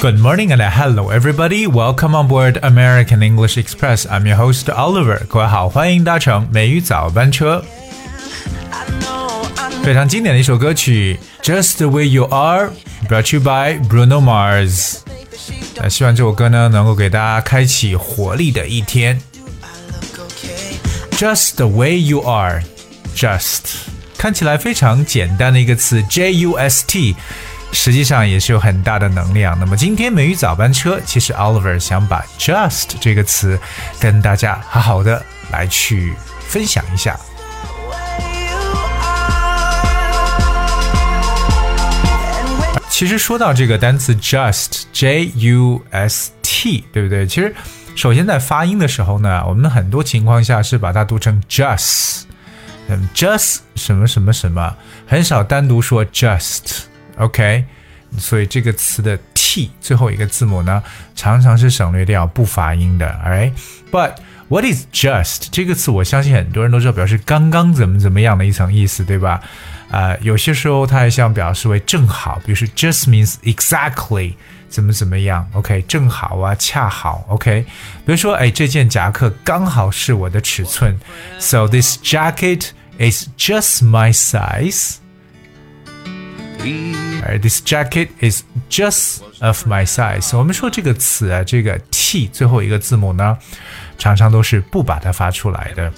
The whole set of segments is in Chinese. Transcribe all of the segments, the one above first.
Good morning and hello everybody. Welcome on board American English Express. I'm your host Oliver. 各位好，欢迎搭乘美语早班车。 I know, I know. 非常经典的一首歌曲《Just the Way You Are》，brought you by Bruno Mars。那希望这首歌呢，能够给大家开启活力的一天。 Look okay. Just the way you are, just 看起来非常简单的一个词，J U S T， 实际上也是有很大的能量。那么今天美语早班车，其实 Oliver 想把 just 这个词跟大家好好的来去分享一下。其实说到这个单词 just J U S T，对不对？其实首先在发音的时候呢，我们很多情况下是把它读成 just，嗯，just 什么什么什么，很少单独说 “just” OK，、所以这个词的 T 最后一个字母呢，常常是省略掉不发音的，alright？But What is just 这个词？我相信很多人都知道，表示刚刚怎么怎么样的一层意思，对吧？啊、有些时候它还像表示为正好，比如说 just means exactly 怎么怎么样，OK，正好啊，恰好，OK。比如说，哎，这件夹克刚好是我的尺寸，so this jacket is just my size。this jacket is just of my size. 我们说这个词啊这个 t 最后一个字母呢常常都是不把它发出来的。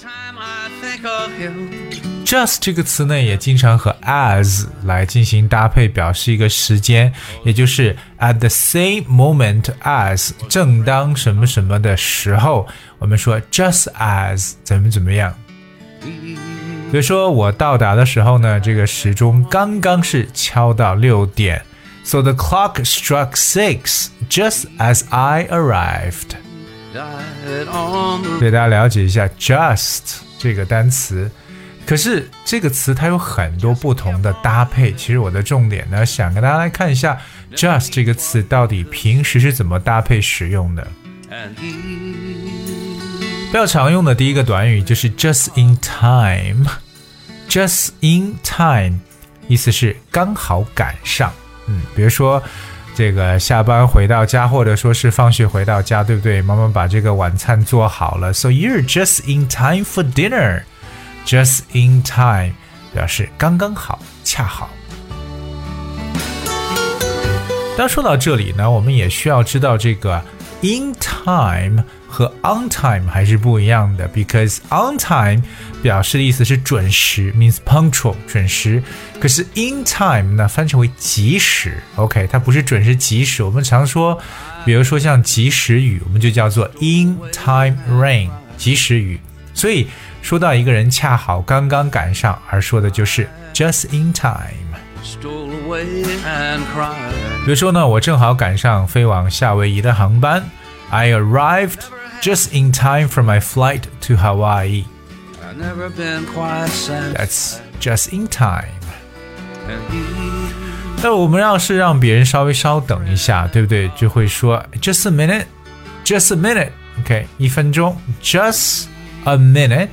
Just 这个词呢也经常和 as 来进行搭配表示一个时间也就是 at the same moment as 正当什么什么的时候我们说 just as 怎么怎么样。比如说我到达的时候呢，这个时钟刚刚是敲到六点，so the clock struck six just as I arrived。以大家了解一下 just 这个单词。可是这个词它有很多不同的搭配，其实我的重点呢，想跟大家来看一下 just 这个词到底平时是怎么搭配使用的。比较常用的第一个短语就是 just in time。Just in time 意思是刚好赶上。嗯，比如说这个下班回到家，或者说是放学回到家，对不对？妈妈把这个晚餐做好了，so you're just in time for dinner。just in time 表示刚刚好，恰好。当说到这里呢，我们也需要知道这个 in time 和 on time 还是不一样的，because on time 表示的意思是准时，means punctual 准时，可是 in time 呢翻成为及时，OK，它不是准时及时。我们常说，比如说像及时雨，我们就叫做 in time rain 及时雨。所以说到一个人恰好刚刚赶上，而说的就是 just in time。比如说呢，我正好赶上飞往夏威夷的航班 ，I arrived just in time for my flight to Hawaii. I've never been quite sad. That's just in time. And he 那我们要是让别人稍微稍等一下，对不对？就会说 just a minute, just a minute. OK，一分钟，just a minute。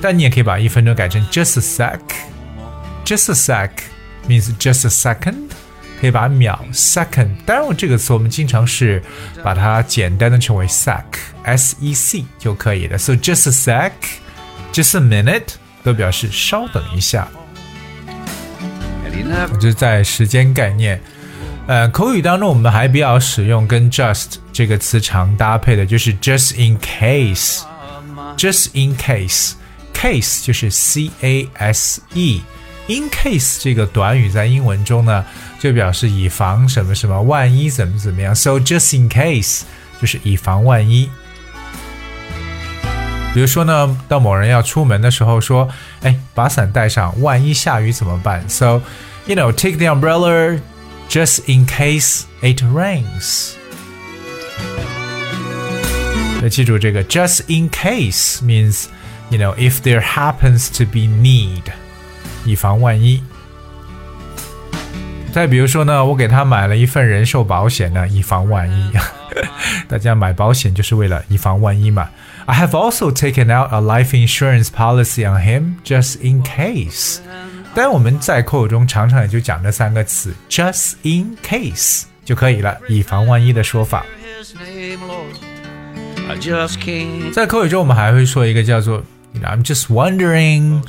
但你也可以把一分钟改成 just a sec, just a sec means just a second。 可以把秒 second，当然我这个词我们经常是把它简单的称为 sec，s e c 就可以了。So just a sec, just a minute 都表示稍等一下。 and he never 就是在时间概念。呃，口语当中我们还比较使用跟 just 这个词常搭配的，就是 just in case。just in case，case 就是 c a s e。 in case 这个短语在英文中呢，就表示以防什么什么，万一怎么怎么样。So just in case 就是以防万一。比如说呢，当某人要出门的时候说：“哎，把伞带上，万一下雨怎么办？”So you know, take the umbrella just in case it rains. 要记住这个 just in case means you know if there happens to be need， 以防万一。再比如说呢，我给他买了一份人寿保险呢，以防万一。大家买保险就是为了以防万一嘛。I have also taken out a life insurance policy on him just in case。当然我们在口语中常常也就讲这三个词，just in case 就可以了，以防万一的说法。在口语中，我们还会说一个叫做 "I'm just wondering."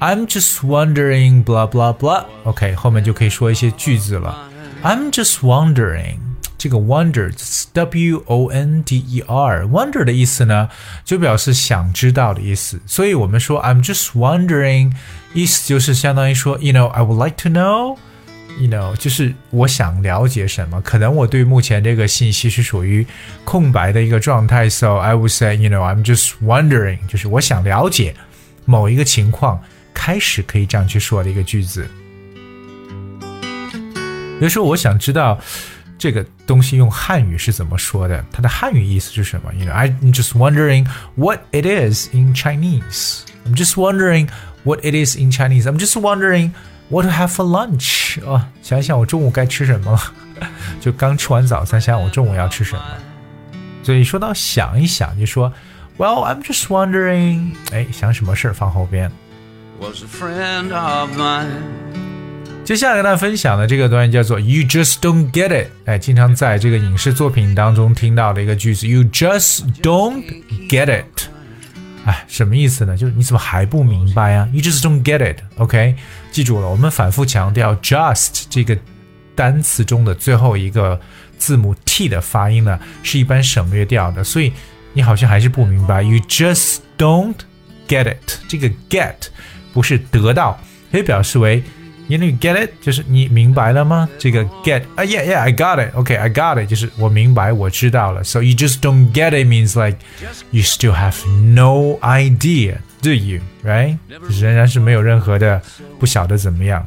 I'm just wondering, blah blah blah. OK，后面就可以说一些句子了。I'm just wondering. 这个 wonder W O N D E R wonder 的意思呢，就表示想知道的意思。所以我们说 I'm just wondering，意思就是相当于说，you know I would like to know。you know，就是我想了解什么，可能我对目前这个信息是属于空白的一个状态，so I would say you know I'm just wondering，就是我想了解某一个情况， 开始可以这样去说的一个句子。比如说，我想知道这个东西用汉语是怎么说的，它的汉语意思是什么？You know, I'm just wondering what it is in Chinese. I'm just wondering what it is in Chinese. I'm just wondering what to have for lunch. 哦，想一想我中午该吃什么了，就刚吃完早餐，想想我中午要吃什么。所以说到想一想，就说 Well, I'm just wondering，哎，想什么事儿放后边。Was a friend of mine. 接下来跟大家分享的这个短语叫做 "You just don't get it"，哎，经常在这个影视作品当中听到的一个句子 "You just don't get it"，哎，什么意思呢？就是你怎么还不明白啊？You just don't get it，OK？、记住了，我们反复强调 "just" 这个单词中的最后一个字母 t 的发音呢，是一般省略掉的，所以你好像还是不明白。You just don't get it，这个 get 不是得到，可以表示为。You know, you get it，就是你明白了吗？这个 get 啊、y e a h yeah I got it，OK，I、got it，就是我明白，我知道了。So you just don't get it means like you still have no idea, do you? Right？就是仍然是没有任何的不晓得怎么样。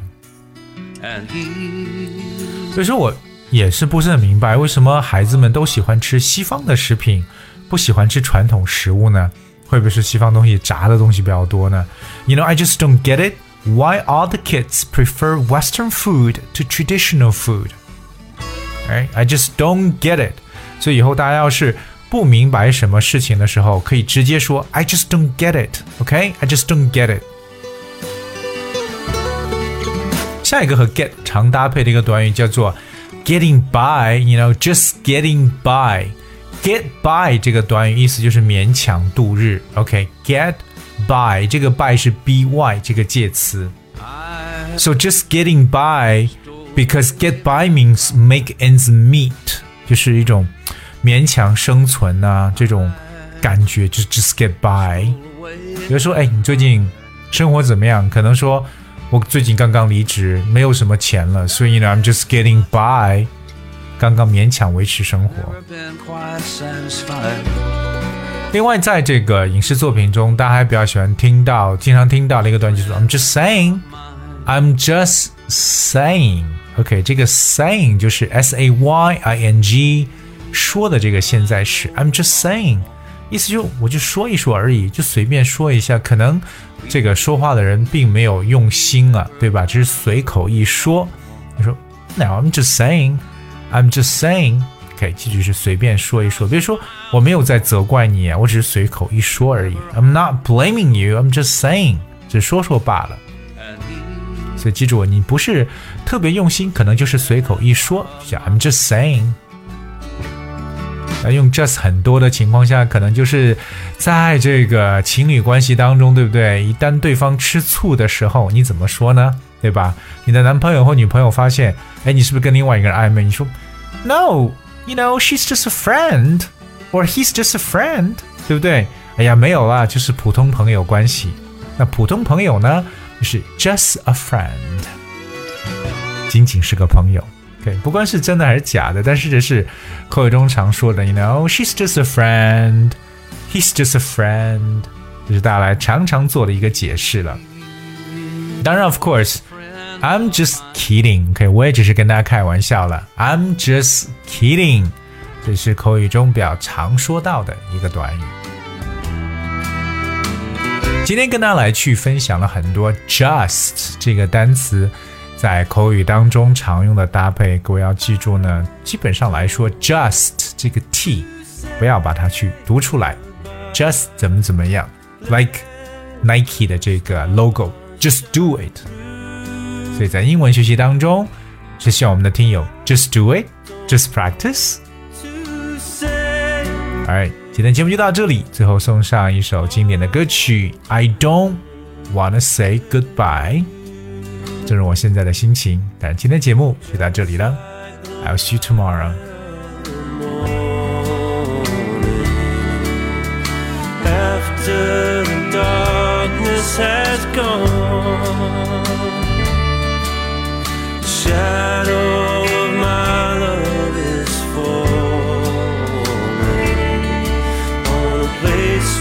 And he 所以说我也是不是很明白，为什么孩子们都喜欢吃西方的食品，不喜欢吃传统食物呢？ 会不会是西方东西炸的东西比较多呢？You know, I just don't get it. Why all the kids prefer Western food to traditional food? Right? I just don't get it. 所以以后大家要是不明白什么事情的时候，可以直接说 I just don't get it. OK? I just don't get it. 下一个和 get 常搭配的一个短语叫做 getting by，you know just getting by。 get by 这个短语意思就是勉强度日。OK，get、by 这个 by 是 by 这个介词。 I So just getting by because get by means make ends meet，就是一种勉强生存啊这种感觉，就是 just get by。 away 比如说，哎，你最近生活怎么样？可能说，我最近刚刚离职，没有什么钱了，所以呢，I'm just getting by， 刚刚勉强维持生活。另外，在这个影视作品中，大家还比较喜欢听到，经常听到的一个短语就是 I'm just saying，I'm just saying。OK，这个 saying 就是 S A Y I N G 说的这个现在时，I'm just saying，意思就我就说一说而已，就随便说一下，可能这个说话的人并没有用心啊，对吧？只是随口一说。你说：“Now I'm just saying.” I'm just saying。OK，记住是随便说一说，别说我没有在责怪你啊，我只是随口一说而已。I'm not blaming you, I'm just saying，只说说罢了。所以记住，你不是特别用心，可能就是随口一说，像 I'm just saying。那用 just 很多的情况下，可能就是在这个情侣关系当中，对不对？一旦对方吃醋的时候，你怎么说呢？对吧？你的男朋友或女朋友发现，哎，你是不是跟另外一个人暧昧？你说，No，you know she's just a friend，or he's just a friend，对不对？哎呀，没有啦，就是普通朋友关系。那普通朋友呢，就是 just a friend，仅仅是个朋友。OK，不管是真的还是假的，但是这是口语中常说的，you know，she's just a friend，he's just a friend，这是大家来常常做的一个解释了。当然，of I'm just kidding。OK，我也只是跟大家开玩笑了。I'm just kidding，这是口语中比较常说到的一个短语。今天跟大家来去分享了很多 just 这个单词在口语当中常用的搭配，各位要记住呢。基本上来说，just 这个 t 不要把它去读出来，just 怎么怎么样，like Nike 的这个 logo，just do it。所以在英文学习当中，是希望我们的听友 just do it，just practice。Alright，今天节目就到这里，最后送上一首经典的歌曲《I Don't Wanna Say Goodbye》。正如我现在的心情。但今天节目就到这里了，I'll see you tomorrow。After the darkness has gone shadow of my love is falling. On a place